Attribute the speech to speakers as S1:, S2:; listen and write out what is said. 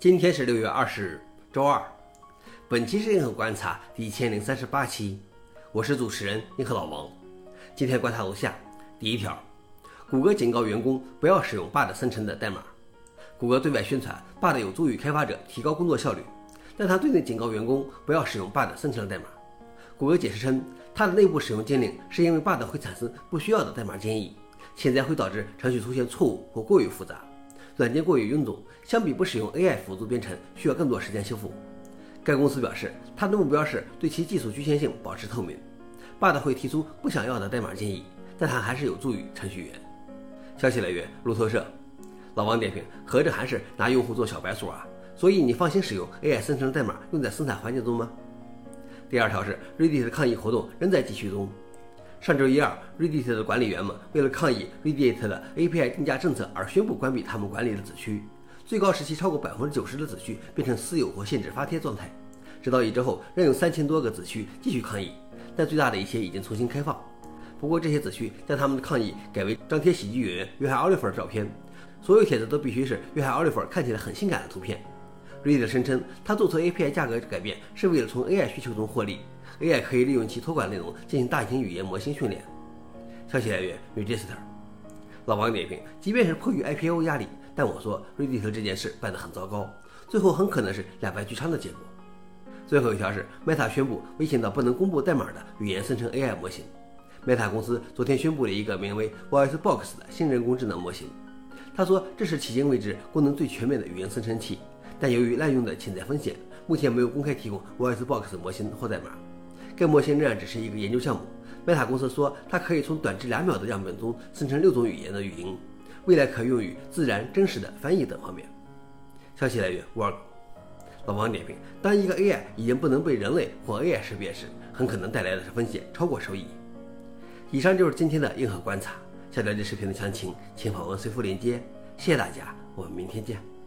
S1: 今天是六月二十日，周二。本期是硬核观察第一千零三十八期，我是主持人硬核老王。今天观察如下：第一条，谷歌警告员工不要使用 BAD 生成的代码。谷歌对外宣传 BAD 有助于开发者提高工作效率，但他对内警告员工不要使用 BAD 生成的代码。谷歌解释称，它的内部使用禁令是因为 BAD 会产生不需要的代码建议，潜在会导致程序出现错误或过于复杂。软件过于臃肿，相比不使用 AI 辅助编程，需要更多时间修复。该公司表示，它的目标是对其技术局限性保持透明。BAD 会提出不想要的代码建议，但它还是有助于程序员。消息来源：路透社。老王点评：合着还是拿用户做小白鼠啊？所以你放心使用 AI 生成代码用在生产环境中吗？第二条是 Reddit 的抗议活动仍在继续中。上周一二，Reddit 的管理员们为了抗议 Reddit 的 API 定价政策而宣布关闭他们管理的子区，最高时期超过百分之九十的子区变成私有或限制发帖状态。直到一周后，仍有三千多个子区继续抗议，但最大的一些已经重新开放。不过这些子区将他们的抗议改为张贴喜剧演员约翰奥利弗的照片，所有帖子都必须是约翰奥利弗看起来很性感的图片。Reed 声称，他做出 API 价格改变是为了从 AI 需求中获利。AI 可以利用其托管内容进行大型语言模型训练。消息来源：Register。老王点评：即便是迫于 IPO 压力，但我说 Reed 这件事办得很糟糕，最后很可能是两败俱伤的结果。最后一条是 Meta 宣布危险到不能公布代码的语言生成 AI 模型。Meta 公司昨天宣布了一个名为 VoiceBox 的新人工智能模型。他说这是迄今为止功能最全面的语言生成器，但由于滥用的潜在风险，目前没有公开提供 VoiceBox 模型或代码。该模型仍然只是一个研究项目。Meta 公司说，它可以从短至两秒的样本中生成六种语言的语音，未来可用于自然、真实的翻译等方面。消息来源：Work。老王点评：当一个 AI 已经不能被人类或 AI 识别时，很可能带来的是风险超过收益。以上就是今天的硬核观察。想了解视频的详情，请访问随附链接。谢谢大家，我们明天见。